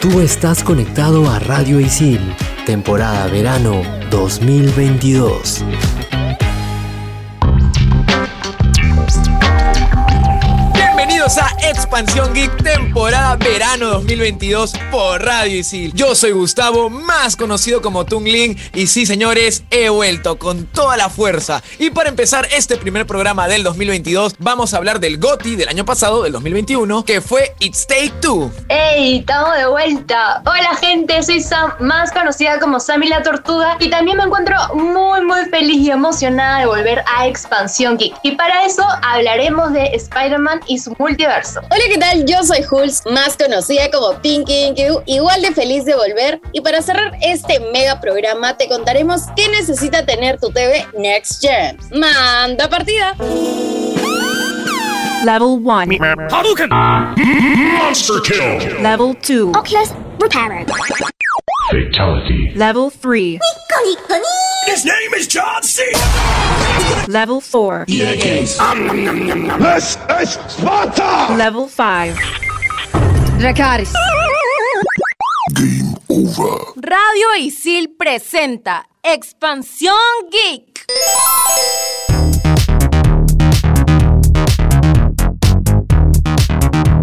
Tú estás conectado a Radio Isil, temporada verano 2022. Expansión Geek, temporada verano 2022 por Radio Isil. Yo soy Gustavo, más conocido como Tungling, y sí, señores, he vuelto con toda la fuerza. Y para empezar este primer programa del 2022, vamos a hablar del GOTI del año pasado, del 2021, que fue It's Take Two. ¡Ey! Estamos de vuelta. Hola, gente, soy Sam, más conocida como Sammy la Tortuga, y también me encuentro muy, muy feliz y emocionada de volver a Expansión Geek. Y para eso hablaremos de Spider-Man y su Hola, ¿qué tal? Yo soy Hulz, más conocida como Pinky Inky, igual de feliz de volver. Y para cerrar este mega programa, te contaremos qué necesita tener tu TV Next Gen. ¡Manda partida! Level 1. Hadouken! Monster kill! Level 2. Oculus repaired. Fatality. Level 3. His name is John C. Level 4. This is Sparta! Level 5. Dracaris. Game over. Radio Isil presenta Expansión Geek.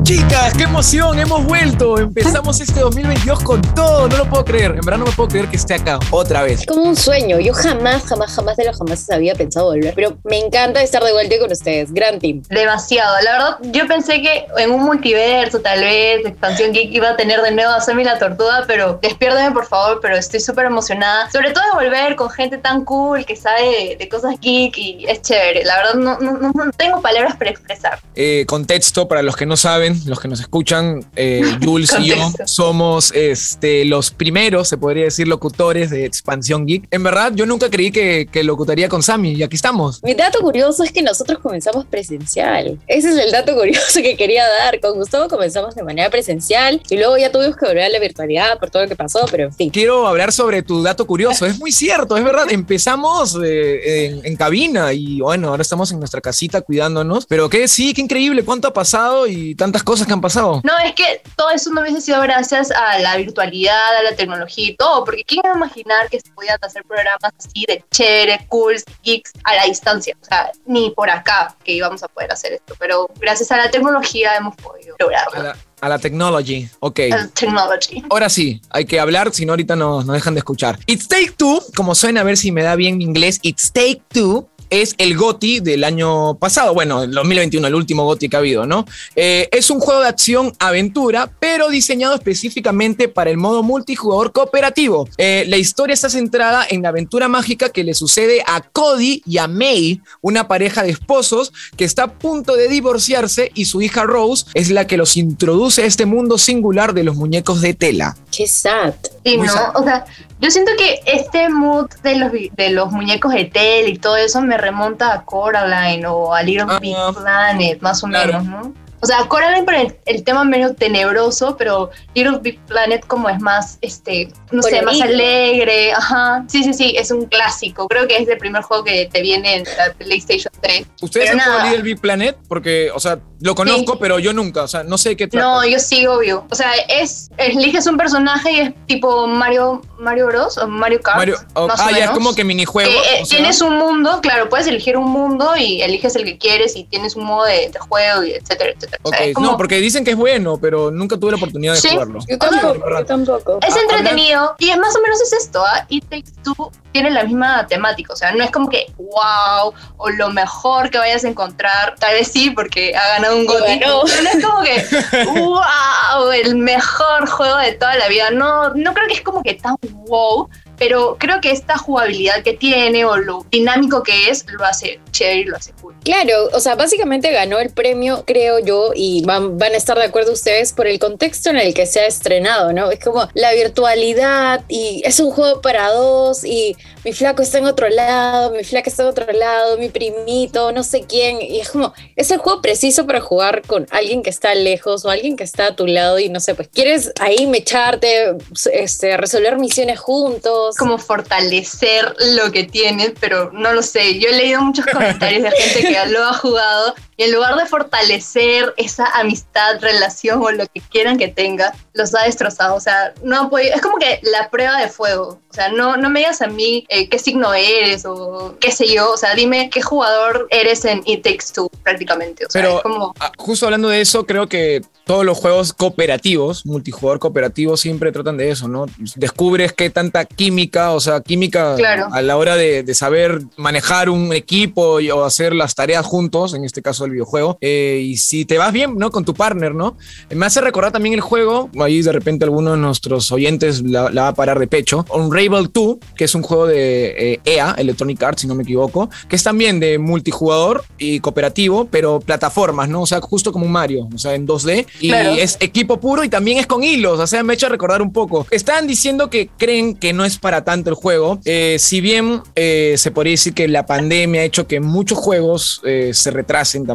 Chicas, qué emoción, hemos vuelto. Empezamos este 2022 con todo, no lo puedo creer. En verdad no me puedo creer que esté acá otra vez. Es como un sueño. Yo jamás, jamás, jamás de los jamás había pensado volver. Pero me encanta estar de vuelta con ustedes. Gran team. Demasiado. La verdad, yo pensé que en un multiverso, tal vez, Expansión Geek iba a tener de nuevo a Sammy la Tortuga, pero despiérdeme, por favor, pero estoy súper emocionada. Sobre todo de volver con gente tan cool que sabe de, cosas geek y es chévere. La verdad, no, no, no- no tengo palabras para expresar. Eh, contexto para los que no saben, los que nos escuchan, eh, Jules y yo somos este, los primeros, se podría decir, locutores de Expansión Geek. En verdad, yo nunca creí que, que locutaría con Sammy y aquí estamos. Mi dato curioso es que nosotros comenzamos presencial. Ese es el dato curioso que quería dar. Con Gustavo comenzamos de manera presencial y luego ya tuvimos que volver a la virtualidad por todo lo que pasó, pero en fin. Quiero hablar sobre tu dato curioso. Es muy cierto, es verdad. Empezamos eh, en, en cabina y bueno, ahora estamos en nuestra casita cuidándonos. Pero que sí, qué increíble cuánto ha pasado y tantas cosas que han pasado. No, es que todo eso no hubiese sido gracias a la virtualidad, a la tecnología y todo, porque ¿quién iba a imaginar que se podían hacer programas así de chévere, cool, geeks a la distancia? O sea, ni por acá que íbamos a poder hacer esto, pero gracias a la tecnología hemos podido A lograrlo. la, a la technology. Ok. A la technology. Ahora sí, hay que hablar, si no ahorita nos, nos dejan de escuchar. It's Take Two, como suena a ver si me da bien mi inglés, It's Take Two es el GOTI del año pasado, bueno, el 2021, el último GOTI que ha habido, ¿no? Eh, es un juego de acción-aventura, pero diseñado específicamente para el modo multijugador cooperativo. Eh, la historia está centrada en la aventura mágica que le sucede a Cody y a May, una pareja de esposos que está a punto de divorciarse y su hija Rose es la que los introduce a este mundo singular de los muñecos de tela. Qué sad. Sí, Muy ¿no? sad. O sea, yo siento que este mood de los, de los muñecos de tele y todo eso me remonta a Coraline o a Little Ah, Big Planet, más o claro. menos, ¿no? O sea, Coraline por el, el tema menos tenebroso, pero Little Big Planet como es más, este, no sé, más alegre, ajá. Sí, sí, sí, es un clásico. Creo que es el primer juego que te viene en la PlayStation 3. ¿Ustedes Pero han jugado. Little Big Planet? Porque, o sea, lo conozco, Sí. pero yo nunca, o sea, no sé de qué trata. No, yo sí, obvio. O sea, es, eliges un personaje y es tipo Mario, Mario Bros. o Mario Kart. Mario, oh, más o ah, ya es como que minijuego. Eh, eh, o sea, tienes un mundo, claro, puedes elegir un mundo y eliges el que quieres y tienes un modo de, de juego y etcétera, etcétera. Como- no, porque dicen que es bueno, pero nunca tuve la oportunidad de Sí. jugarlo. Yo tampoco, yo tampoco. es Ah, entretenido y es más o menos es esto, ¿ah? It Takes Two tiene la misma temática, o sea, no es como que wow o lo mejor que vayas a encontrar, tal vez sí porque ha ganado un GOTY, pero no es como que wow, el mejor juego de toda la vida, no, no creo que es como que tan wow, pero creo que esta jugabilidad que tiene o lo dinámico que es lo hace chévere y lo hace cool. Claro, o sea, básicamente ganó el premio, creo yo, y van, van a estar de acuerdo ustedes por el contexto en el que se ha estrenado, ¿no? Es como la virtualidad y es un juego para dos y mi flaco está en otro lado, mi flaca está en otro lado, mi primito, no sé quién, y es como, es el juego preciso para jugar con alguien que está lejos o alguien que está a tu lado y no sé, pues quieres ahí mecharte, este, resolver misiones juntos. Como fortalecer lo que tienes, pero no lo sé. Yo he leído muchos comentarios de gente que lo ha jugado Y en lugar de fortalecer esa amistad, relación o lo que quieran que tenga, los ha destrozado. O sea, no ha podido- es como que la prueba de fuego. O sea, no, no me digas a mí eh, qué signo eres o qué sé yo. O sea, dime qué jugador eres en It Takes Two prácticamente. O sea, Pero es como... ah, justo hablando de eso, creo que todos los juegos cooperativos, multijugador cooperativo, siempre tratan de eso, ¿no? Descubres qué tanta química, o sea, química Claro. a la hora de, de saber manejar un equipo y, o hacer las tareas juntos, en este caso el videojuego. Eh, y si te vas bien, ¿no? Con tu partner, ¿no? Me hace recordar también el juego, ahí de repente alguno de nuestros oyentes la, la va a parar de pecho, Unravel 2, que es un juego de eh, EA, Electronic Arts, si no me equivoco, que es también de multijugador y cooperativo, pero plataformas, ¿no? O sea, justo como un Mario, o sea, en 2D. Y Claro. es equipo puro y también es con hilos, o sea, me echa recordar un poco. Estaban diciendo que creen que no es para tanto el juego, eh, si bien eh, se podría decir que la pandemia ha hecho que muchos juegos se retrasen también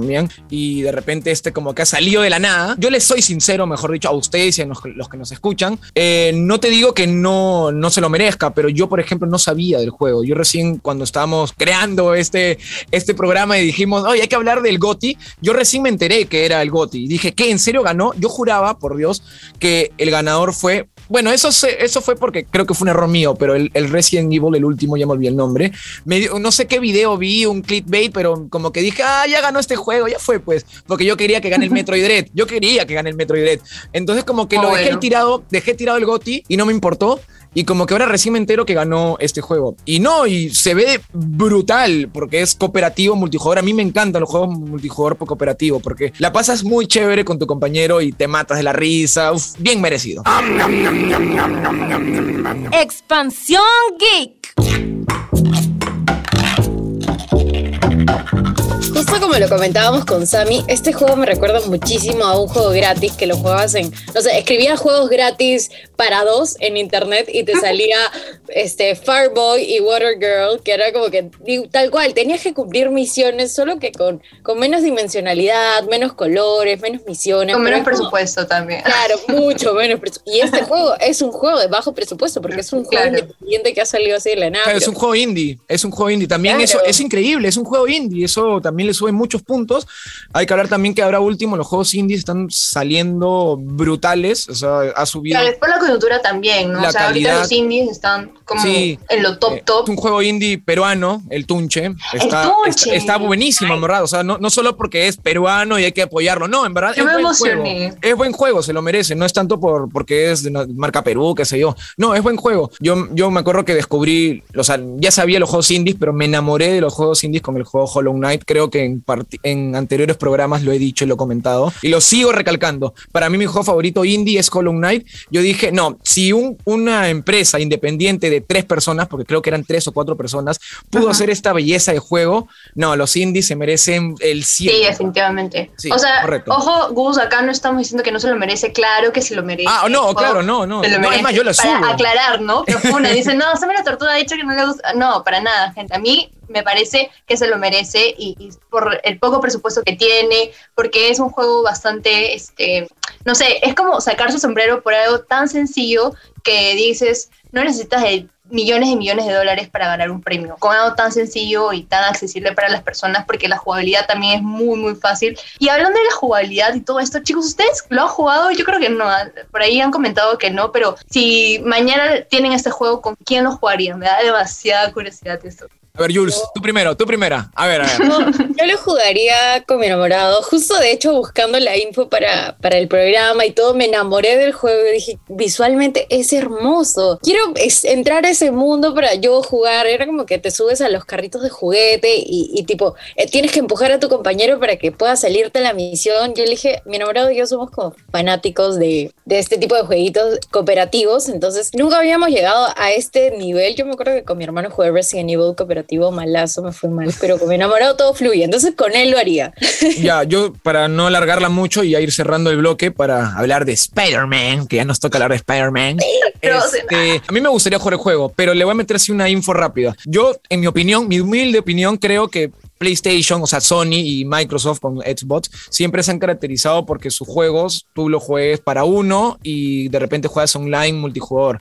y de repente este como que ha salido de la nada. Yo les soy sincero, mejor dicho, a ustedes y a los, los que nos escuchan. eh, no te digo que no, no se lo merezca, pero yo, por ejemplo, no sabía del juego. Yo recién cuando estábamos creando este, este programa y dijimos, oye, hay que hablar del GOTI, yo recién me enteré que era el GOTI. Y dije, ¿qué? ¿En serio ganó? Yo juraba, por Dios, que el ganador fue bueno, eso, se- eso fue porque creo que fue un error mío, pero el, el Resident Evil, el último, ya me olvidé el nombre. Me dio- no sé qué video vi, un clickbait, pero como que dije, ah, ya ganó este juego, ya fue, pues, porque yo quería que gane el Metroid Dread. Yo quería que gane el Metroid Dread. Entonces, como que Oh, lo dejé bueno. tirado, dejé tirado el GOTI y no me importó. Y como que ahora recién me entero que ganó este juego. Y no, y se ve brutal porque es cooperativo, multijugador. A mí me encantan los juegos multijugador por cooperativo porque la pasas muy chévere con tu compañero y te matas de la risa. Uf, bien merecido. Expansión Geek. Justo como lo comentábamos con Sammy, este juego me recuerda muchísimo a un juego gratis que lo jugabas en, no sé, escribías juegos gratis para dos en internet y te salía este Fireboy y Water Girl, que era como que tal cual, tenías que cumplir misiones, solo que con, con menos dimensionalidad, menos colores, menos misiones. Con menos como- presupuesto también. Claro, mucho menos presupuesto. Y este juego es un juego de bajo presupuesto porque es un juego Claro. independiente que ha salido así de la nada. Claro, es un juego indie, es un juego indie. También Claro. eso es increíble, es un juego indie, eso también le sube muchos puntos. Hay que hablar también que ahora último los juegos indies están saliendo brutales, o sea, ha subido. Claro, después la coyuntura también, ¿no? La o sea, calidad. ahorita los indies están como Sí. en lo top Eh, top. Es un juego indie peruano, el Tunche. Está, Tunche. está, está buenísimo, en verdad. O sea, no, no solo porque es peruano y hay que apoyarlo, no, en verdad Yo es me buen emocioné. juego. Es buen juego, se lo merece. No es tanto por, porque es de una marca Perú, qué sé yo. No, es buen juego. Yo, yo me acuerdo que descubrí, o sea, ya sabía los juegos indies, pero me enamoré de los juegos indies con el juego Hollow Knight. Creo que en, en anteriores programas lo he dicho y lo he comentado. Y lo sigo recalcando. Para mí mi juego favorito indie es Hollow Knight. Yo dije, no, si un- una empresa independiente de tres personas, porque creo que eran tres o cuatro personas, pudo hacer esta belleza de juego, no, los indies se merecen el Sí, 100. definitivamente. Sí, o sea, correcto. ojo, Gus, acá no estamos diciendo que no se lo merece, claro que se lo merece. Ah, no, claro, no, no. se lo No, es merece. más, yo la Para subo. aclarar, ¿no? Pero una dice, no, Sammy la Tortuga ha dicho que no le gusta. No, para nada, gente. A mí me parece que se lo merece y, por el poco presupuesto que tiene, porque es un juego bastante, este, no sé, es como sacar su sombrero por algo tan sencillo que dices, no necesitas millones y millones de dólares para ganar un premio, con algo tan sencillo y tan accesible para las personas, porque la jugabilidad también es muy, muy fácil. Y hablando de la jugabilidad y todo esto, chicos, ¿ustedes lo han jugado? Yo creo que no, por ahí han comentado que no, pero si mañana tienen este juego, ¿con quién lo jugarían? Me da demasiada curiosidad esto. A ver, Jules, tú primero, tú primera. A ver, a ver. No, yo lo jugaría con mi enamorado. Justo de hecho buscando la info para, para el programa y todo, me enamoré del juego y dije, visualmente es hermoso. Quiero es- entrar a ese mundo para yo jugar. Era como que te subes a los carritos de juguete y, y tipo, eh, tienes que empujar a tu compañero para que pueda salirte a la misión. Yo le dije, mi enamorado y yo somos como fanáticos de, de este tipo de jueguitos cooperativos. Entonces, nunca habíamos llegado a este nivel. Yo me acuerdo que con mi hermano jugué Resident Evil cooperativo malazo, me fue mal, pero con mi enamorado todo fluye. Entonces, con él lo haría. Ya, yo para no alargarla mucho y ya ir cerrando el bloque para hablar de Spider-Man, que ya nos toca hablar de Spider-Man. Este, a mí me gustaría jugar el juego, pero le voy a meter así una info rápida. Yo, en mi opinión, mi humilde opinión, creo que PlayStation, o sea, Sony y Microsoft con Xbox, siempre se han caracterizado porque sus juegos tú los juegues para uno y de repente juegas online multijugador.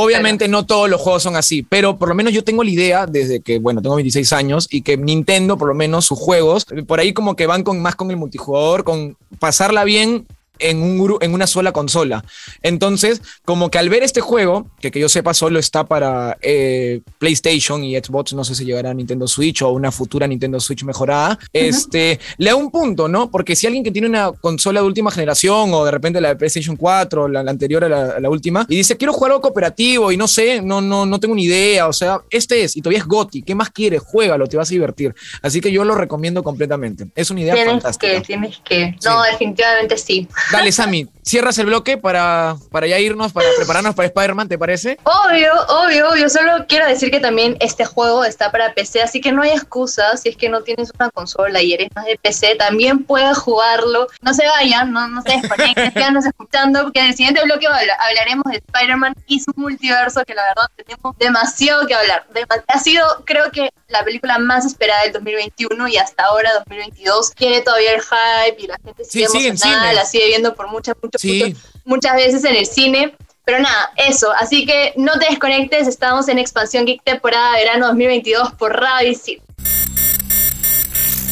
Obviamente no todos los juegos son así, pero por lo menos yo tengo la idea desde que, bueno, tengo 26 años y que Nintendo, por lo menos sus juegos, por ahí como que van con más con el multijugador, con pasarla bien en, un, en una sola consola. Entonces, como que al ver este juego, que que yo sepa solo está para eh, PlayStation y Xbox, no sé si llegará a Nintendo Switch o una futura Nintendo Switch mejorada, este, le da un punto, ¿no? Porque si alguien que tiene una consola de última generación o de repente la de PlayStation 4, la, la anterior a la, a la última, y dice, quiero jugar algo cooperativo y no sé, no, no, no tengo ni idea, o sea, este es, y todavía es GOTI, ¿qué más quieres? Juégalo, te vas a divertir. Así que yo lo recomiendo completamente. Es una idea Tienes fantástica. que, tienes que. No, definitivamente sí. Dale, Sammy, cierras el bloque para, para ya irnos, para prepararnos para Spider-Man, ¿te parece? Obvio, obvio, obvio. Solo quiero decir que también este juego está para PC, así que no hay excusa si es que no tienes una consola y eres más de PC, también puedes jugarlo. No se vayan, no, no se desconecten, quédanos escuchando, porque en el siguiente bloque habla- hablaremos de Spider-Man y su multiverso, que la verdad tenemos demasiado que hablar. Ha sido, creo que, la película más esperada del 2021 y hasta ahora, 2022, tiene todavía el hype y la gente sigue Sí, emocionada, la sigue viendo por muchas, muchas, Sí. muchas muchas veces en el cine. Pero nada, eso. Así que no te desconectes. Estamos en Expansión Geek temporada verano 2022 por Radio Isil.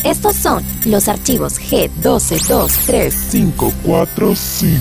Estos son los archivos G1223. 545.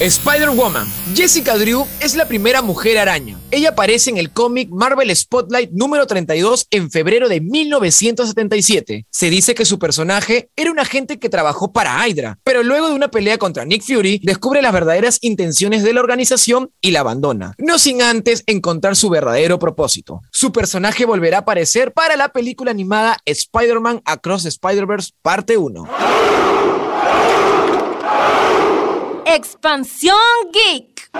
Spider-Woman. Jessica Drew es la primera mujer araña. Ella aparece en el cómic Marvel Spotlight número 32 en febrero de 1977. Se dice que su personaje era un agente que trabajó para Hydra, pero luego de una pelea contra Nick Fury, descubre las verdaderas intenciones de la organización y la abandona, no sin antes encontrar su verdadero propósito. Su personaje volverá a aparecer para la película animada Spider-Man Across the Spider-Verse parte 1. Expansión Geek.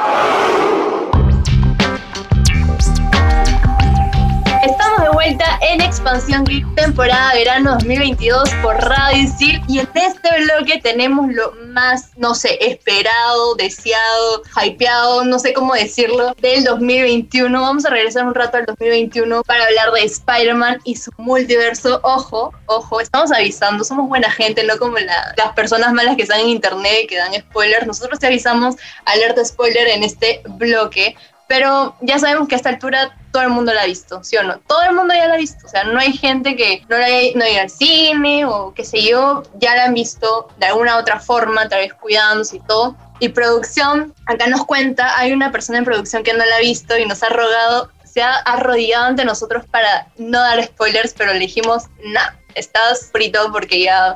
Vuelta en Expansión Geek temporada verano 2022 por Radio Isil. Y en este bloque tenemos lo más, no sé, esperado, deseado, hypeado, no sé cómo decirlo, del 2021. Vamos a regresar un rato al 2021 para hablar de Spider-Man y su multiverso. Ojo, ojo, estamos avisando, somos buena gente, no como la- las personas malas que están en internet que dan spoilers. Nosotros te avisamos, alerta spoiler en este bloque. Pero ya sabemos que a esta altura todo el mundo la ha visto, ¿sí o no? Todo el mundo ya la ha visto. O sea, no hay gente que no la haya no ido al cine o qué sé yo, ya la han visto de alguna otra forma, tal vez cuidándose y todo. Y producción, acá nos cuenta, hay una persona en producción que no la ha visto y nos ha rogado, se ha arrodillado ante nosotros para no dar spoilers, pero le dijimos, nah, estás frito porque ya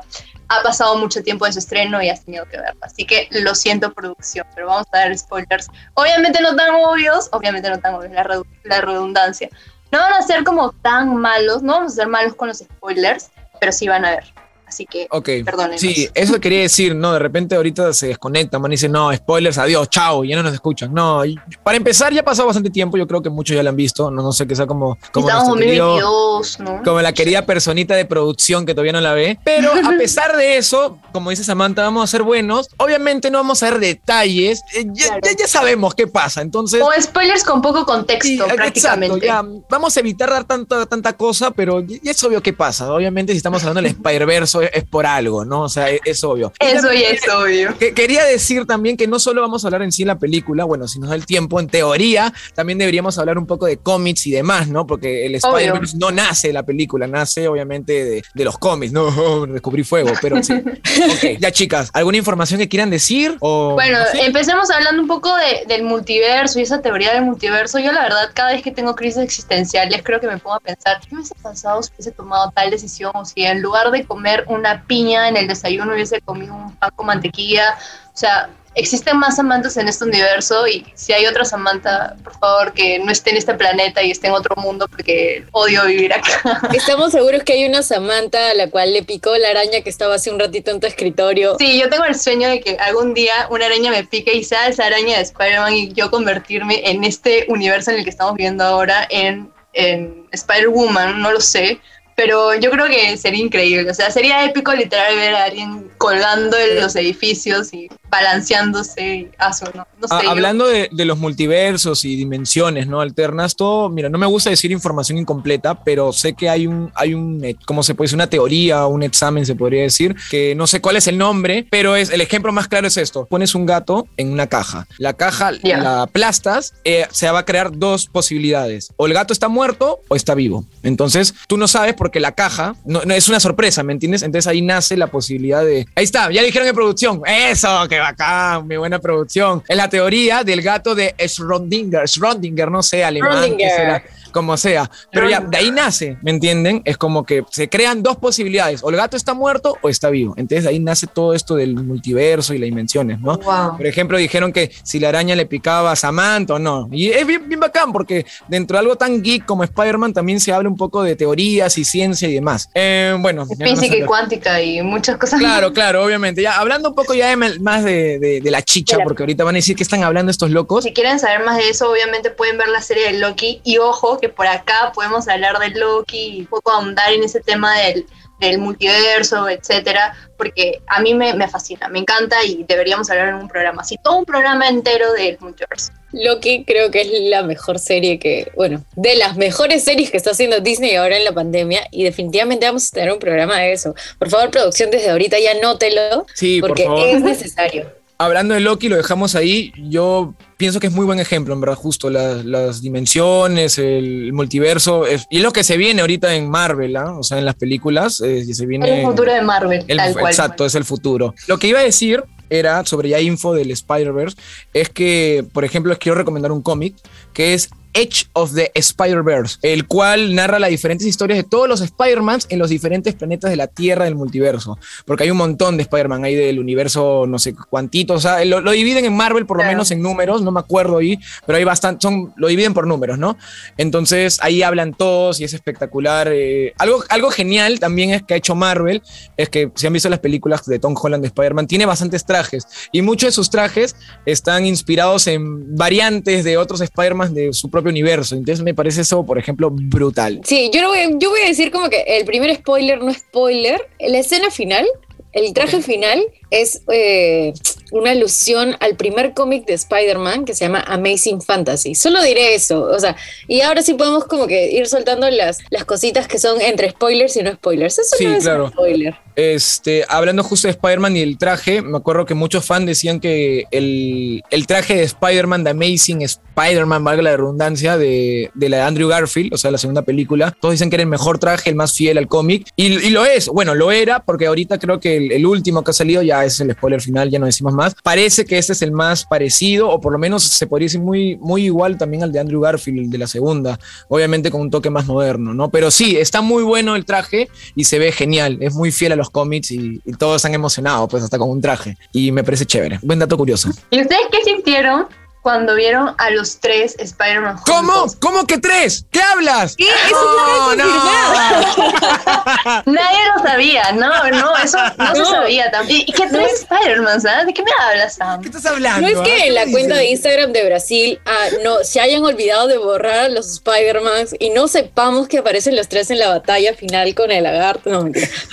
ha pasado mucho tiempo de su estreno y has tenido que verlo. Así que lo siento, producción, pero vamos a dar spoilers. Obviamente no tan obvios, obviamente no tan obvios, la, la redundancia. No van a ser como tan malos, no vamos a ser malos con los spoilers, pero sí van a ver. Así que, Ok. perdónenos. Sí, eso quería decir, ¿no? De repente ahorita se desconectan, man, y dicen, no, spoilers, adiós, chao, ya no nos escuchan. No, para empezar ya ha pasado bastante tiempo, yo creo que muchos ya la han visto, no, no sé que sea como, como, Estamos en nuestro querido- 2022, ¿no? como la querida personita de producción que todavía no la ve. Pero a pesar de eso, como dice Samantha, vamos a ser buenos. Obviamente no vamos a ver detalles, eh, ya, Claro. ya- ya sabemos qué pasa, entonces... O spoilers con poco Sí, contexto, prácticamente. Exacto, ya. Vamos a evitar dar tanta, tanta cosa, pero ya es obvio qué pasa. Obviamente, si estamos hablando del Spider-Verse, es por algo, ¿no? O sea, es, es obvio. Eso ya es obvio. que- quería decir también que no solo vamos a hablar en sí de la película, bueno, si nos da el tiempo, en teoría, también deberíamos hablar un poco de cómics y demás, ¿no? Porque el Spider-Verse no nace de la película, nace obviamente de, de los cómics, ¿no? Descubrí fuego, pero sí. Ok, ya chicas, ¿alguna información que quieran decir? O, Bueno, no sé? empecemos hablando un poco de- del multiverso y esa teoría del multiverso. Yo la verdad, cada vez que tengo crisis existenciales, creo que me pongo a pensar, ¿qué hubiese pasado si hubiese tomado tal decisión? O si en lugar de comer una piña en el desayuno hubiese comido un pan con mantequilla. O sea, existen más Samantas en este universo y si hay otra Samantha, por favor, que no esté en este planeta y esté en otro mundo porque odio vivir acá. Estamos seguros que hay una Samantha a la cual le picó la araña que estaba hace un ratito en tu escritorio. Sí, yo tengo el sueño de que algún día una araña me pique y sea esa araña de Spider-Man y yo convertirme en este universo en el que estamos viviendo ahora en, en Spider-Woman, no lo sé. Pero yo creo que sería increíble, o sea, sería épico literal ver a alguien colgando en los edificios y balanceándose. Ah, su- no, no sé. Ah, hablando de, de los multiversos y dimensiones, ¿no? Alternas, todo, mira, no me gusta decir información incompleta, pero sé que hay un, hay un, eh, ¿cómo se puede decir? Una teoría, un examen, se podría decir, que no sé cuál es el nombre, pero es, el ejemplo más claro es esto. Pones un gato en una caja. La caja Ya. la aplastas, eh, se va a crear dos posibilidades. O el gato está muerto o está vivo. Entonces, tú no sabes porque la caja no, no- es una sorpresa, ¿me entiendes? Entonces ahí nace la posibilidad de... Ahí está, ya dijeron en producción. Eso, qué bacán, mi buena producción. Es la teoría del gato de Schrödinger. Schrödinger, no sé, alemán, Schrödinger. Como sea. Pero ya, de ahí nace, ¿me entienden? Es como que se crean dos posibilidades. O el gato está muerto o está vivo. Entonces de ahí nace todo esto del multiverso y las dimensiones, ¿no? Wow. Por ejemplo, dijeron que si la araña le picaba a Samantha o no. Y es bien, bien bacán porque dentro de algo tan geek como Spider-Man también se habla un poco de teorías y ciencia y demás. Eh, bueno, Física y cuántica y muchas cosas. Claro, claro, obviamente. Ya hablando un poco ya de más de, de- de la chicha, porque ahorita van a decir que están hablando estos locos. Si quieren saber más de eso, obviamente pueden ver la serie de Loki. Y ojo, que por acá podemos hablar de Loki y un poco ahondar en ese tema del, del multiverso, etcétera, porque a mí me, me fascina, me encanta y deberíamos hablar en un programa así, todo un programa entero del multiverso. Loki creo que es la mejor serie que, bueno, de las mejores series que está haciendo Disney ahora en la pandemia y definitivamente vamos a tener un programa de eso. Por favor, producción, desde ahorita ya nótelo Sí, por porque favor. es necesario. Hablando de Loki, lo dejamos ahí. Yo pienso que es muy buen ejemplo, en verdad, justo la- las dimensiones, el multiverso. es- y es lo que se viene ahorita en Marvel, ¿ah? o sea, en las películas. eh, se viene. El futuro de Marvel, El- tal cual. Exacto, es el futuro. Lo que iba a decir era sobre ya info del Spider-Verse, es que, por ejemplo, les quiero recomendar un cómic que es Edge of the Spider-Verse, el cual narra las diferentes historias de todos los Spider-Mans en los diferentes planetas de la Tierra del multiverso. Porque hay un montón de Spider-Man ahí del universo, no sé cuántitos, o sea, lo, lo dividen en Marvel por lo Claro. menos en números, no me acuerdo ahí, pero hay bastante, son, lo dividen por números, ¿no? Entonces ahí hablan todos y es espectacular. eh, algo, algo genial también es que ha hecho Marvel, es que si han visto las películas de Tom Holland de Spider-Man, tiene bastantes trajes y muchos de sus trajes están inspirados en variantes de otros Spider-Man de su propio universo. Entonces me parece eso, por ejemplo, brutal. Sí, yo, no voy, yo voy a decir como que el primer spoiler no spoiler. La escena final, el traje final, es eh, una alusión al primer cómic de Spider-Man que se llama Amazing Fantasy. Solo diré eso. O sea, y ahora sí podemos como que ir soltando las, las cositas que son entre spoilers y no spoilers. Eso Sí, no es claro. un spoiler. Este, hablando justo de Spider-Man y el traje, me acuerdo que muchos fans decían que el, el traje de Spider-Man, de Amazing Spider-Man, valga la redundancia, de, de la de Andrew Garfield, o sea, la segunda película, todos dicen que era el mejor traje, el más fiel al cómic, y, y lo es, bueno, lo era, porque ahorita creo que el, el último que ha salido, ya es el spoiler final, ya no decimos más, parece que este es el más parecido, o por lo menos se podría decir muy, muy igual también al de Andrew Garfield, el de la segunda, obviamente con un toque más moderno, ¿no? Pero sí, está muy bueno el traje y se ve genial, es muy fiel a los cómics y, y todos están emocionados, pues hasta con un traje, y me parece chévere. Buen dato curioso. ¿Y ustedes qué sintieron cuando vieron a los tres Spider-Man juntos? ¿Cómo? ¿Cómo que tres? ¿Qué hablas? ¿Qué? Eso No, no. Nadie lo sabía, no, no, eso no, se No. sabía también. ¿Y qué tres Spider-Man, sabes? ¿De qué me hablas, Sam? ¿Qué estás hablando? No es ah? que ¿Qué en la dices? cuenta de Instagram de Brasil ah, no, se hayan olvidado de borrar a los Spider-Man y no sepamos que aparecen los tres en la batalla final con el lagarto. No, mentira.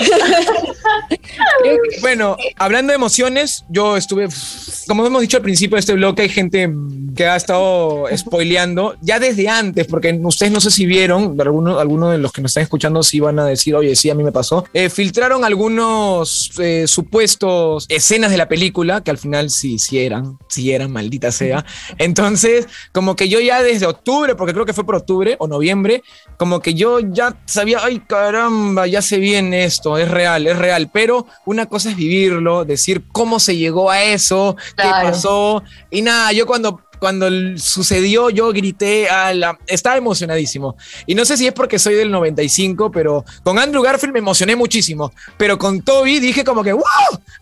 Creo que- Bueno, hablando de emociones, yo estuve, como hemos dicho al principio de este bloque, hay gente que ha estado spoileando ya desde antes, porque ustedes no sé si vieron, algunos alguno de los que nos están escuchando sí van a decir, oye, sí, a mí me pasó. Eh, filtraron algunos eh, supuestos escenas de la película, que al final sí, sí eran, sí eran, maldita sea. Entonces, como que yo ya desde octubre, porque creo que fue por octubre o noviembre, como que yo ya sabía, ay caramba, ya se viene esto, es real, es real, pero una cosa es vivirlo, decir cómo se llegó a eso, qué Claro. pasó, y nada, yo cuando... Cuando sucedió, yo grité, a la, estaba emocionadísimo. Y no sé si es porque soy del 95, pero con Andrew Garfield me emocioné muchísimo. Pero con Toby dije como que, ¡wow!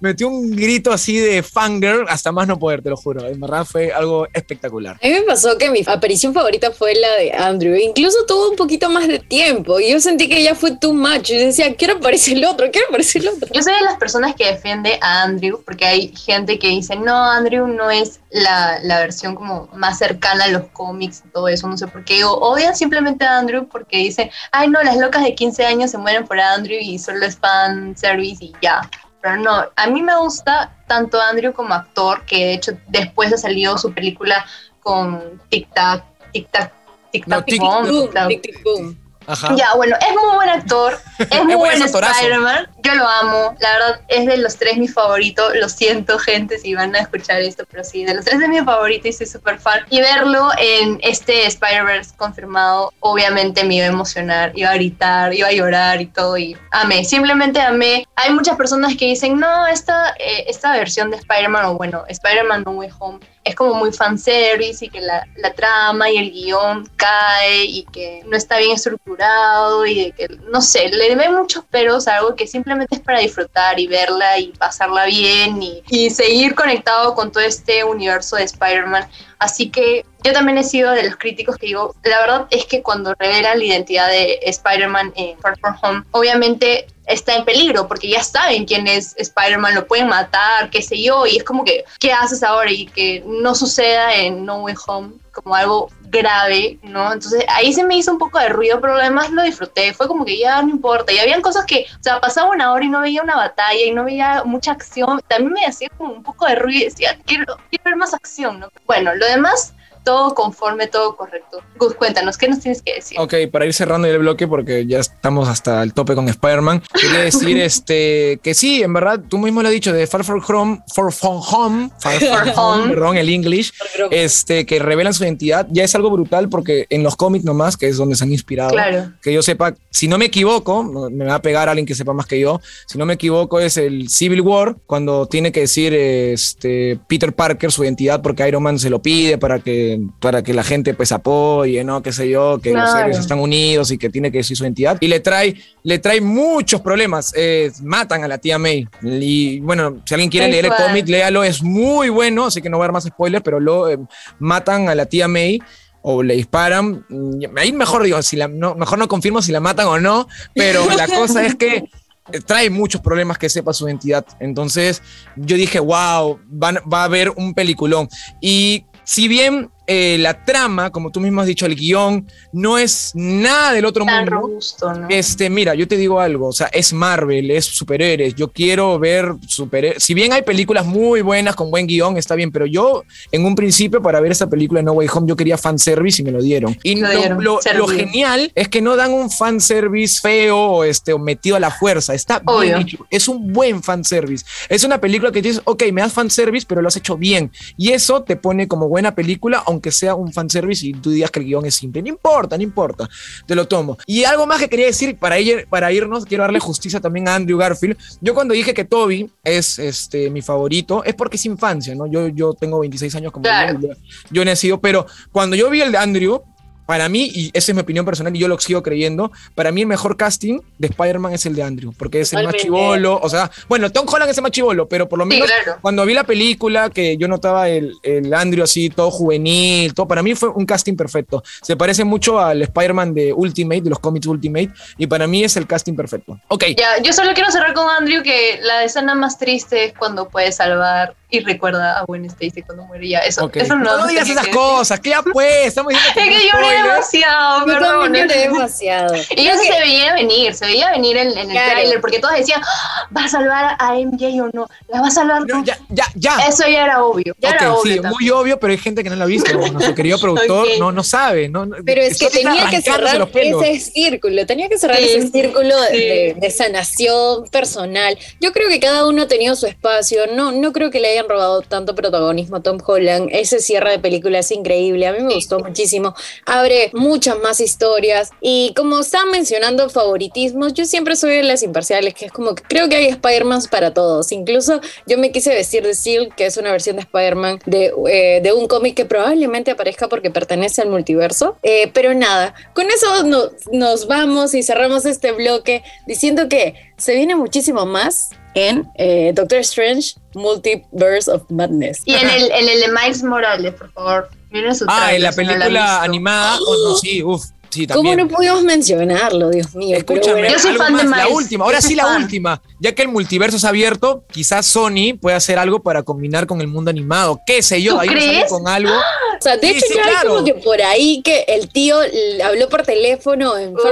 Metí un grito así de fangirl hasta más no poder, te lo juro. En verdad fue algo espectacular. A mí me pasó que mi aparición favorita fue la de Andrew. Incluso tuvo un poquito más de tiempo y yo sentí que ya fue too much. Yo decía, quiero aparecer el otro, quiero aparecer el otro. Yo soy de las personas que defiende a Andrew, porque hay gente que dice, no, Andrew no es la, la versión como más cercana a los cómics y todo eso, no sé por qué. O odian simplemente a Andrew porque dicen, ay, no, las locas de 15 años se mueren por Andrew y solo es fan service y ya. Pero no, a mí me gusta tanto Andrew como actor, que de hecho después ha salido su película con Tic Tac, Tic Tac, Tic No, Tac, Tic- Boom, Boom, Tic Tac. tic, tic, boom. Ajá. Ya, bueno, es muy buen actor, es muy buen. Spider-Man. Yo lo amo, la verdad es de los tres mi favorito. Lo siento, gente, si van a escuchar esto, pero sí, de los tres es mi favorito y soy súper fan. Y verlo en este Spider-Verse confirmado, obviamente me iba a emocionar, iba a gritar, iba a llorar y todo. Y amé, simplemente amé. Hay muchas personas que dicen, no, esta, eh, esta versión de Spider-Man, o bueno, Spider-Man No Way Home, es como muy fanservice y que la, la trama y el guion cae y que no está bien estructurado y de que, no sé, le ve muchos peros a algo que simplemente es para disfrutar y verla y pasarla bien y, y seguir conectado con todo este universo de Spider-Man. Así que yo también he sido de los críticos que digo, la verdad es que cuando revelan la identidad de Spider-Man en Far From Home, obviamente está en peligro porque ya saben quién es Spider-Man, lo pueden matar, qué sé yo, y es como que, ¿qué haces ahora? Y que no suceda en No Way Home como algo grave, ¿no? Entonces ahí se me hizo un poco de ruido, pero además lo disfruté, fue como que ya no importa, y habían cosas que, o sea, pasaba una hora y no veía una batalla y no veía mucha acción, también me hacía como un poco de ruido decía, quiero, quiero ver más acción, ¿no? Bueno, lo demás, todo conforme, todo correcto. Gus, cuéntanos, ¿qué nos tienes que decir? Ok, para ir cerrando el bloque, porque ya estamos hasta el tope con Spider-Man, quería decir este, que sí, en verdad, tú mismo lo has dicho, de Far From Home, Far From Home, Far From Home, perdón, el English, este, que revelan su identidad, ya es algo brutal porque en los cómics nomás, que es donde se han inspirado, Claro. que yo sepa, si no me equivoco, me va a pegar alguien que sepa más que yo, si no me equivoco es el Civil War, cuando tiene que decir este, Peter Parker su identidad porque Iron Man se lo pide para que, para que la gente pues apoye, ¿no? Qué sé yo, que los héroes están unidos y que tiene que decir su identidad. Y le trae, le trae muchos problemas. eh, matan a la tía May. Y bueno, si alguien quiere leer el cómic, léalo, es muy bueno, así que no voy a dar más spoilers, pero lo eh, matan a la tía May o le disparan. Mm, Ahí mejor digo, si la, no, mejor no confirmo si la matan o no, pero la cosa es que eh, trae muchos problemas que sepa su identidad. Entonces yo dije, wow, van- va a haber un peliculón. Y si bien eh, la trama, como tú mismo has dicho, el guion, no es nada del otro Tan mundo. robusto, ¿no? Este, mira, yo te digo algo, o sea, es Marvel, es superhéroes, yo quiero ver superhéroes, si bien hay películas muy buenas con buen guion, está bien, pero yo en un principio para ver esta película de No Way Home yo quería fanservice y me lo dieron. Y Lo lo, dieron, lo- servido. lo genial es que no dan un fanservice feo o, este, o metido a la fuerza, está Obvio. bien hecho, es un buen fanservice. Es una película que dices, ok, me das fanservice, pero lo has hecho bien. Y eso te pone como buena película, aunque sea un fanservice y tú digas que el guion es simple. No importa, no importa. Te lo tomo. Y algo más que quería decir para, ir, para irnos, quiero darle justicia también a Andrew Garfield. Yo cuando dije que Toby es este, mi favorito, es porque es infancia, ¿no? Yo, yo tengo 26 años como Claro. yo, yo he nacido, pero cuando yo vi el de Andrew, para mí, y esa es mi opinión personal y yo lo sigo creyendo, para mí el mejor casting de Spider-Man es el de Andrew, porque es el más chivolo, o sea, bueno, Tom Holland es el más chivolo, pero por lo Sí, menos claro. cuando vi la película, que yo notaba el, el Andrew así, todo juvenil, todo, para mí fue un casting perfecto. Se parece mucho al Spider-Man de Ultimate, de los cómics Ultimate, y para mí es el casting perfecto. Ok, Ya, yo solo quiero cerrar con Andrew que la escena más triste es cuando puede salvar y recuerda a Gwen Stacy cuando muere ya. Eso, no, no digas esas que cosas, que ya pues, estamos diciendo Es que, lloré spoiler. demasiado, Yo perdón. lloré demasiado. Y eso se veía venir, se veía venir en, en el Claro. tráiler, porque todos decían, "Ah, ¿va a salvar a MJ o no? ¿La va a salvar? No, ya, ya, ya. Eso ya era obvio, ya era Ok, obvio. sí, también. muy obvio, pero hay gente que no lo ha visto. Nuestro querido productor no, no sabe. No, Pero es que tenía que cerrar ese círculo, tenía que cerrar Sí, ese círculo de, sí. de- de sanación personal. Yo creo que cada uno ha tenido su espacio, no, no creo que le hayan robado tanto protagonismo a Tom Holland. Ese cierre de película es increíble, a mí me gustó muchísimo. Abre muchas más historias y como estaban mencionando favoritismos, yo siempre soy de las imparciales, que es como que creo que hay Spider-Man para todos. Incluso yo me quise vestir de Seal, que es una versión de Spider-Man de, eh, de un cómic que probablemente aparezca porque pertenece al multiverso. Eh, pero nada, con eso no- nos vamos y cerramos este bloque diciendo que se viene muchísimo más en eh, Doctor Strange Multiverse of Madness. Y en el, en el de Miles Morales, por favor, miren su Ah, en la si no película visto. animada. Oh, no, sí, uff. Sí, ¿Cómo no pudimos mencionarlo, Dios mío? Pero Escúchame, bueno, Yo soy fan de más, la Miles. última, ahora Yo sí la fan. última, ya que el multiverso es abierto, quizás Sony puede hacer algo para combinar con el mundo animado, qué sé yo, ¿Tú ahí crees? con algo. o sea, de Sí, hecho sí, claro. como que por ahí que el tío habló por teléfono en dijo,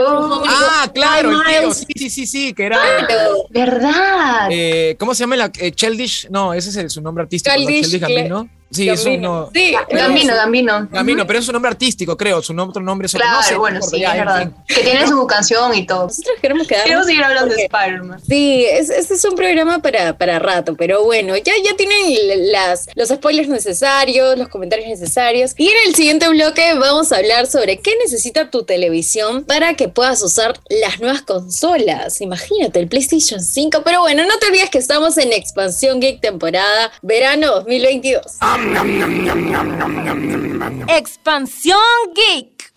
Ah, claro, "Hi, el tío, Miles". sí, sí, sí, sí, que era Claro. ¿Verdad? eh, ¿cómo se llama la eh, Cheldish? No, ese es el- su nombre artístico, ¿no? Childish Childish Gambino. Sí, es un Gambino. no, Sí, Gambino, Gambino. Gambino, pero es su nombre artístico, creo, su nom- otro nombre es Claro, no sé, no bueno, sí, ya, es en verdad. fin. Que tiene su canción y todo. Nosotros queremos quedarnos Queremos seguir hablando de Spider-Man. Sí, es- este es un programa para, para rato, pero bueno, ya, ya tienen las, los spoilers necesarios, los comentarios necesarios. Y en el siguiente bloque vamos a hablar sobre qué necesita tu televisión para que puedas usar las nuevas consolas. Imagínate, el PlayStation 5. Pero bueno, no te olvides que estamos en Expansión Geek temporada verano 2022. Expansión Geek.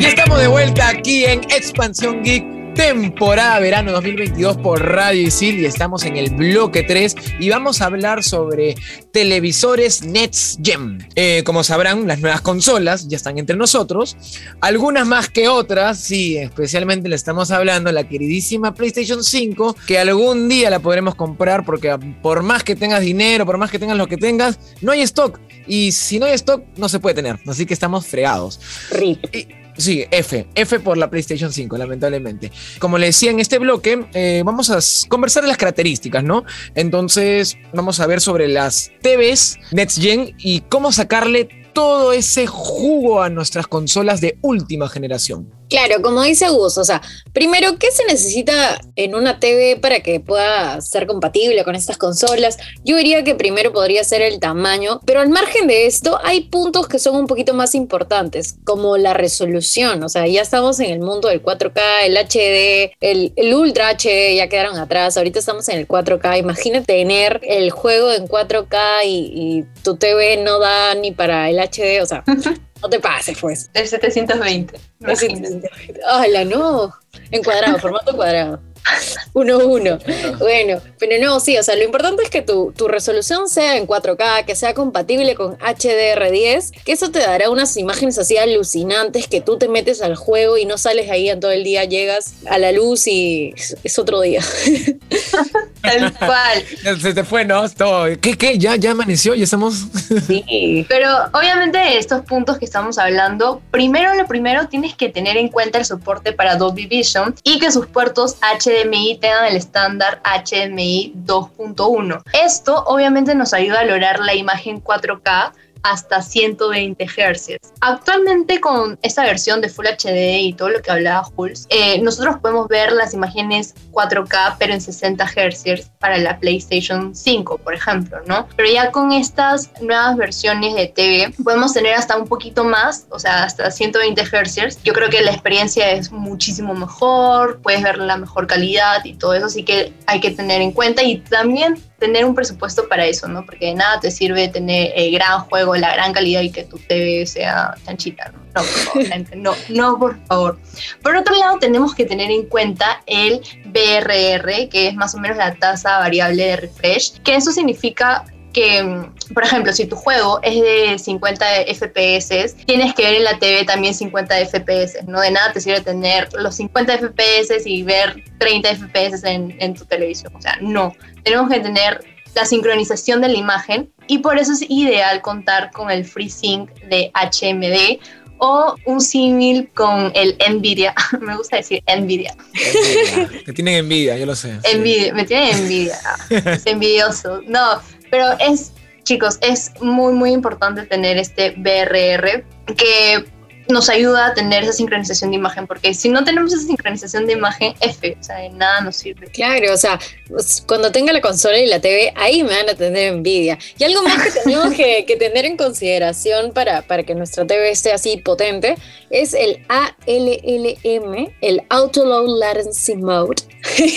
Y estamos de vuelta aquí en Expansión Geek, temporada verano 2022 por Radio Isil y estamos en el bloque 3 y vamos a hablar sobre televisores Next Gen. Eh, como sabrán, las nuevas consolas ya están entre nosotros, algunas más que otras, sí, especialmente le estamos hablando a la queridísima PlayStation 5, que algún día la podremos comprar porque por más que tengas dinero, por más que tengas lo que tengas, no hay stock. Y si no hay stock, no se puede tener. Así que estamos fregados. RIP. Y- Sí, F, F por la PlayStation 5, lamentablemente. Como le decía en este bloque, eh, vamos a conversar de las características, ¿no? Entonces, vamos a ver sobre las TVs Next Gen y cómo sacarle todo ese jugo a nuestras consolas de última generación. Claro, como dice Gus, o sea, primero, ¿qué se necesita en una TV para que pueda ser compatible con estas consolas? Yo diría que primero podría ser el tamaño, pero al margen de esto hay puntos que son un poquito más importantes, como la resolución, o sea, ya estamos en el mundo del 4K, el HD, el, Ultra HD ya quedaron atrás, ahorita estamos en el 4K, imagínate tener el juego en 4K y, y tu TV no da ni para el HD, o sea, no te pases pues. El 720. imagínate. Hola, no. En cuadrado, formato cuadrado. Uno, uno. Bueno, pero no, sí, o sea, lo importante es que tu, tu resolución sea en 4K, que sea compatible con HDR10, que eso te dará unas imágenes así alucinantes que tú te metes al juego y no sales ahí en todo el día, llegas a la luz y es, es otro día. Tal cual. Se te fue, ¿no? Todo. ¿Qué, qué? ¿Ya, ya amaneció? ¿Ya estamos? Sí. Pero obviamente estos puntos que estamos hablando, primero lo primero tienes que tener en cuenta el soporte para Dolby Vision y que sus puertos HDMI tengan el estándar HDMI 2.1. Esto obviamente nos ayuda a lograr la imagen 4K hasta 120 Hz. Actualmente con esta versión de Full HD y todo lo que hablaba Jules, eh, nosotros podemos ver las imágenes 4K pero en 60 Hz para la PlayStation 5, por ejemplo, ¿no? Pero ya con estas nuevas versiones de TV podemos tener hasta un poquito más, o sea, hasta 120 Hz. Yo creo que la experiencia es muchísimo mejor, puedes ver la mejor calidad y todo eso, así que hay que tener en cuenta y también tener un presupuesto para eso, ¿no? Porque de nada te sirve tener el gran juego, la gran calidad y que tu TV sea chanchita, ¿no? No, por favor, gente, no, no, por favor. Por otro lado, tenemos que tener en cuenta el BRR, que es más o menos la tasa variable de refresh, que eso significa que, mm, por ejemplo, si tu juego es de 50 FPS, tienes que ver en la TV también 50 FPS, ¿no? De nada te sirve tener los 50 FPS y ver 30 FPS en, en tu televisión, o sea, no. Tenemos que tener la sincronización de la imagen y por eso es ideal contar con el FreeSync de HMD o un símil con el Nvidia. Me gusta decir Nvidia. Te tienen envidia, yo lo sé. sí. Envidia, me tiene envidia. es envidioso. No, pero es, chicos, es muy, muy importante tener este BRR que nos ayuda a tener esa sincronización de imagen, porque si no tenemos esa sincronización de imagen, F, o sea, de nada nos sirve. Claro, o sea, pues, cuando tenga la consola y la TV, ahí me van a tener envidia. Y algo más que tenemos que, que tener en consideración para, para que nuestra TV esté así potente es el ALLM, el Auto Low Latency Mode.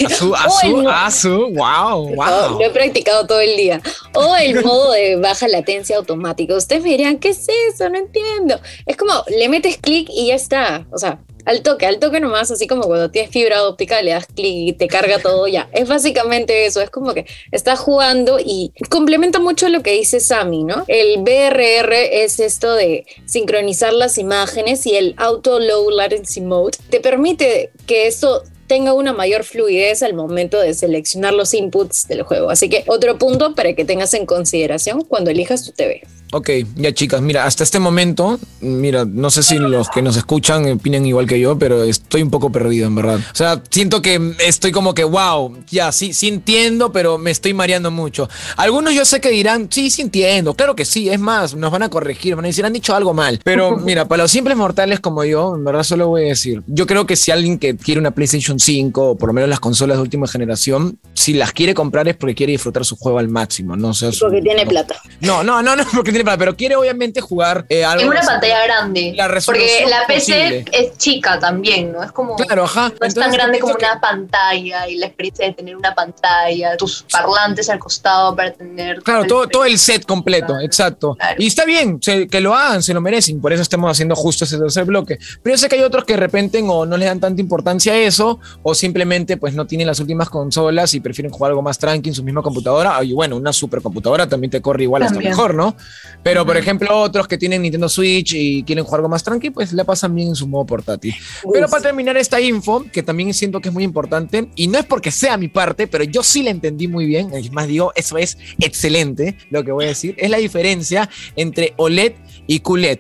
Azu, azu, el- azu, wow, wow. Lo he practicado todo el día. O el modo de baja latencia automática. Ustedes me dirán, ¿qué es eso? No entiendo. Es como le metes clic y ya está. O sea, al toque, al toque nomás, así como cuando tienes fibra óptica, le das clic y te carga todo ya. Es básicamente eso, es como que estás jugando y complementa mucho lo que dice Sammy, ¿no? El BRR es esto de sincronizar las imágenes y el Auto Low Latency Mode te permite que eso tenga una mayor fluidez al momento de seleccionar los inputs del juego. Así que otro punto para que tengas en consideración cuando elijas tu TV. Ok, ya chicas, mira, hasta este momento, mira, no sé si los que nos escuchan opinan igual que yo, pero estoy un poco perdido, en verdad. O sea, siento que estoy como que, wow, ya, sí, sí entiendo, pero me estoy mareando mucho. Algunos yo sé que dirán, sí, sí entiendo, claro que sí, es más, nos van a corregir, van a decir, han dicho algo mal. Pero mira, para los simples mortales como yo, en verdad solo voy a decir, yo creo que si alguien que quiere una PlayStation 5, o por lo menos las consolas de última generación, si las quiere comprar es porque quiere disfrutar su juego al máximo, no sé. Porque tiene plata. No, no, no, no, porque tiene pero quiere obviamente jugar eh, algo. En una así. pantalla grande. La porque la PC posible. es chica también, ¿no? Es como. Claro, ajá. No es tan grande como una pantalla y la experiencia de tener una pantalla, tus parlantes al costado para tener. Claro, todo, todo el set completo, Claro, exacto. claro. Y está bien, se- que lo hagan, se lo merecen, por eso estamos haciendo justo ese tercer bloque. Pero yo sé que hay otros que de repente o no le dan tanta importancia a eso, o simplemente pues no tienen las últimas consolas y prefieren jugar algo más tranqui en su misma computadora. Y bueno, una supercomputadora también te corre igual hasta mejor, ¿no? Pero por ejemplo, otros que tienen Nintendo Switch y quieren jugar algo más tranqui, pues le pasan bien en su modo portátil. Pero para terminar esta info, que también siento que es muy importante, y no es porque sea mi parte, pero yo sí la entendí muy bien, es más digo, eso es excelente lo que voy a decir, es la diferencia entre OLED y QLED.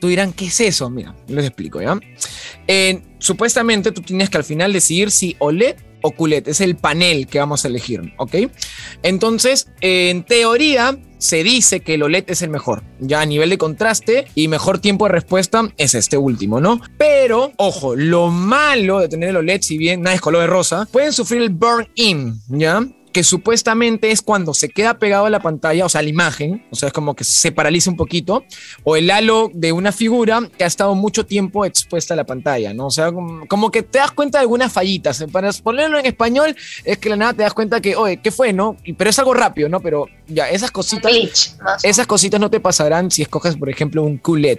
Tú dirán, ¿qué es eso? Mira, les explico, ¿ya? Eh, supuestamente tú tienes que al final decidir si OLED o QLED, es el panel que vamos a elegir, ¿ok? Entonces, eh, en teoría, se dice que el OLED es el mejor. Ya a nivel de contraste y mejor tiempo de respuesta es este último, ¿no? Pero, ojo, lo malo de tener el OLED, si bien nada es color de rosa, pueden sufrir el burn-in, ¿ya? Que supuestamente es cuando se queda pegado a la pantalla, o sea, a la imagen, o sea, es como que se paraliza un poquito, o el halo de una figura que ha estado mucho tiempo expuesta a la pantalla, ¿no? O sea, como, que te das cuenta de algunas fallitas. Para ponerlo en español, es que la nada te das cuenta que, oye, ¿qué fue, no? Pero es algo rápido, ¿no? Pero ya, esas cositas glitch, esas cositas no te pasarán si escoges, por ejemplo, un QLED,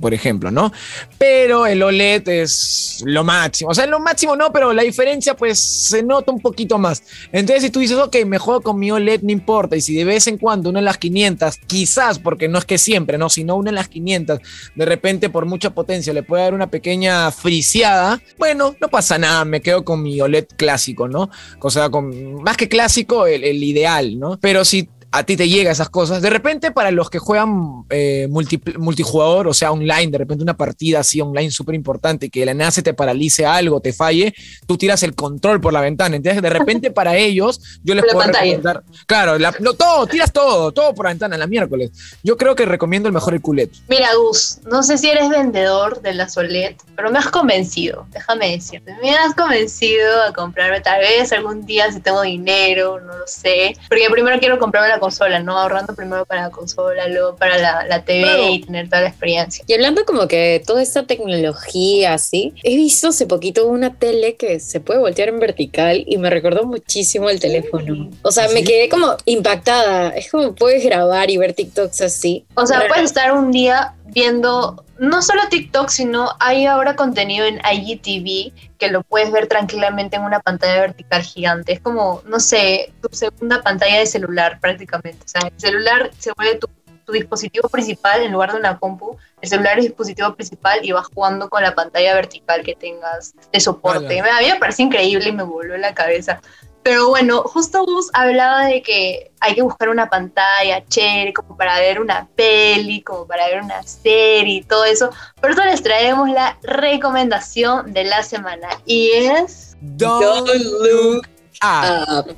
por ejemplo, ¿no? Pero el OLED es lo máximo. O sea, lo máximo no, pero la diferencia pues se nota un poquito más. Entonces, si tú dices, ok, me juego con mi OLED, no importa. Y si de vez en cuando una en las 500, quizás, porque no es que siempre, ¿no? Sino una en las 500, de repente por mucha potencia le puede dar una pequeña friseada, bueno, no pasa nada, me quedo con mi OLED clásico, ¿no? O sea, con, más que clásico, el, el ideal, ¿no? Pero si a ti te llega esas cosas. De repente, para los que juegan eh, multi- multijugador, o sea, online, de repente una partida así online súper importante, que de la nada se te paralice algo, te falle, tú tiras el control por la ventana. Entonces, de repente, para ellos, yo les la puedo pantalla. recomendar. Claro, la- no, todo, tiras todo, todo por la ventana, la miércoles. Yo creo que recomiendo el mejor el culet. Mira, Gus, no sé si eres vendedor de la Solet, pero me has convencido, déjame decirte. Me has convencido a comprarme, tal vez algún día si tengo dinero, no lo sé. Porque primero quiero comprarme la consola, ¿no? Ahorrando primero para la consola, luego para la, la TV Claro. y tener toda la experiencia. Y hablando como que de toda esta tecnología así, he visto hace poquito una tele que se puede voltear en vertical y me recordó muchísimo el teléfono. O sea, me ¿Sí? quedé como impactada. Es como puedes grabar y ver TikToks así. O sea, puedes estar un día viendo no solo TikTok, sino hay ahora contenido en IGTV que lo puedes ver tranquilamente en una pantalla vertical gigante. Es como, no sé, tu segunda pantalla de celular prácticamente. O sea, el celular se vuelve tu, tu dispositivo principal en lugar de una compu. El celular es dispositivo principal y vas jugando con la pantalla vertical que tengas de soporte. A mí me parece increíble y me volvió la cabeza. Pero bueno, justo Gus hablaba de que hay que buscar una pantalla chévere, como para ver una peli, como para ver una serie y todo eso. Por eso les traemos la recomendación de la semana. Y es. Don't look up.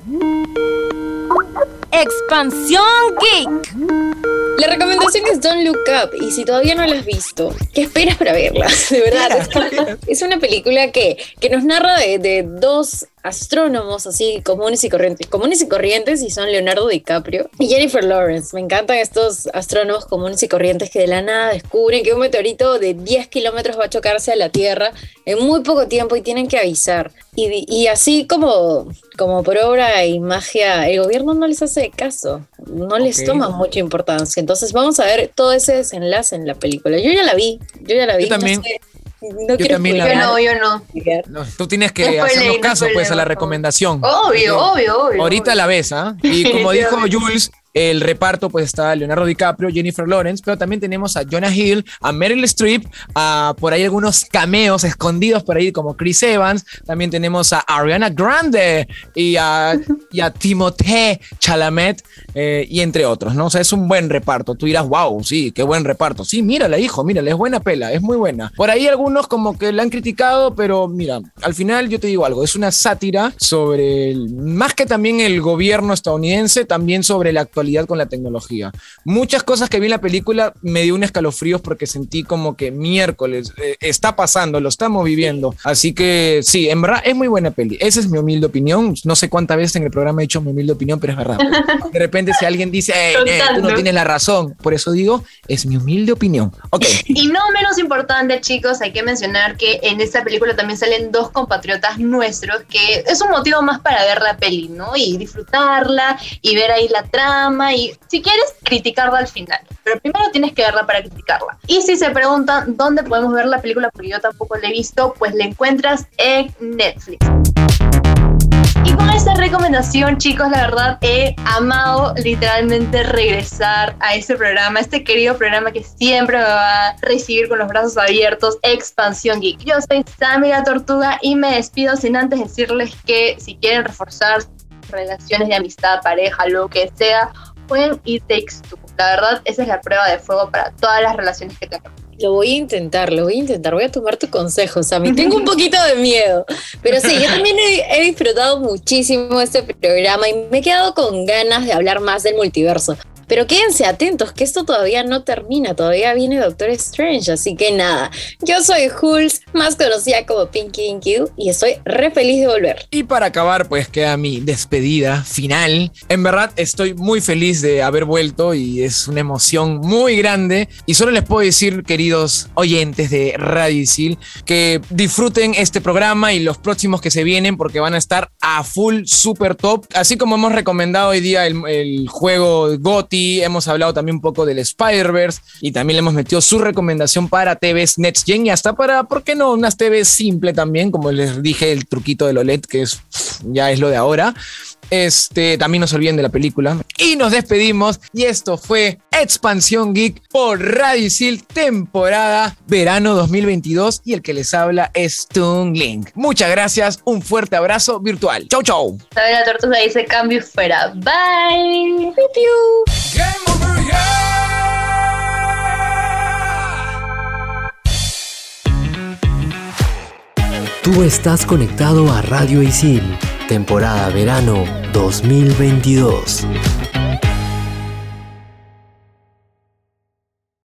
Expansión Geek. la recomendación es Don't Look Up y si todavía no la has visto, ¿qué esperas para verla? De verdad. Es una película que, que nos narra de, de dos astrónomos así comunes y corrientes. Comunes y corrientes y son Leonardo DiCaprio y Jennifer Lawrence. Me encantan estos astrónomos comunes y corrientes que de la nada descubren que un meteorito de 10 kilómetros va a chocarse a la Tierra en muy poco tiempo y tienen que avisar. Y, y así como, como por obra y magia, el gobierno no les hace caso, no les toma mucha importancia. Entonces vamos a ver todo ese desenlace en la película. Yo ya la vi, yo ya la vi. Yo también. no sé, No Yo quiero también la Yo no, yo no. No, tú tienes que Spoiler, hacernos no caso pues a la recomendación. Obvio, obvio, obvio. Ahorita obvio. la ves, ¿ah? Y como dijo Jules, el reparto pues está Leonardo DiCaprio, Jennifer Lawrence, pero también tenemos a Jonah Hill, a Meryl Streep, a por ahí algunos cameos escondidos por ahí como Chris Evans, también tenemos a Ariana Grande y a, y a Timothée Chalamet eh, y entre otros, ¿no? O sea, es un buen reparto. Tú dirás, wow, sí, qué buen reparto. Sí, mírala, hijo, mírala, es buena pela, es muy buena. Por ahí algunos como que la han criticado, pero mira, al final yo te digo algo, es una sátira sobre, más que también el gobierno estadounidense, también sobre la actualidad con la tecnología. Muchas cosas que vi en la película me dio un escalofríos porque sentí como que miércoles eh, está pasando, lo estamos viviendo. Así que sí, en verdad es muy buena peli. Esa es mi humilde opinión. No sé cuántas veces en el programa he dicho mi humilde opinión, pero es verdad. De repente si alguien dice, "Ey, Con eh, tú no tienes la razón, por eso digo, es mi humilde opinión. Ok. Y no menos importante, chicos, hay que mencionar que en esta película también salen dos compatriotas nuestros, que es un motivo más para ver la peli, ¿no? Y disfrutarla y ver ahí la trama y, si quieres, criticarla al final. Pero primero tienes que verla para criticarla. Y si se preguntan dónde podemos ver la película, porque yo tampoco la he visto, pues la encuentras en Netflix. Y con esta recomendación, chicos, la verdad he amado literalmente regresar a este programa, este querido programa que siempre me va a recibir con los brazos abiertos, Expansión Geek. Yo soy Sammy la Tortuga y me despido sin antes decirles que si quieren reforzar relaciones de amistad, pareja, lo que sea, pueden ir Takes Two. La verdad, esa es la prueba de fuego para todas las relaciones que tenemos. Lo voy a intentar, lo voy a intentar, voy a tomar tu consejo, Sammy. Tengo un poquito de miedo, pero sí, yo también he, he disfrutado muchísimo este programa y me he quedado con ganas de hablar más del multiverso. Pero quédense atentos, que esto todavía no termina, todavía viene Doctor Strange, así que nada. Yo soy Hulz, más conocida como Pinky Inky, y estoy re feliz de volver. Y para acabar, pues queda mi despedida final. En verdad estoy muy feliz de haber vuelto y es una emoción muy grande. Y solo les puedo decir, queridos oyentes de Radio Isil, que disfruten este programa y los próximos que se vienen porque van a estar a full super top. Así como hemos recomendado hoy día el, el juego Hemos hablado también un poco del Spider-Verse y también le hemos metido su recomendación para TVs Next Gen y hasta para, ¿por qué no? Unas TVs simple también, como les dije, el truquito del OLED, que es ya es lo de ahora. Este, también no se olviden de la película. Y nos despedimos. Y esto fue Expansión Geek por Radio Isil, temporada verano 2022. Y el que les habla es Toon Link. Muchas gracias. Un fuerte abrazo virtual. Chau, chau. Sabe la tortuga dice cambio fuera. Bye. Tú estás conectado a Radio Isil, temporada verano 2022.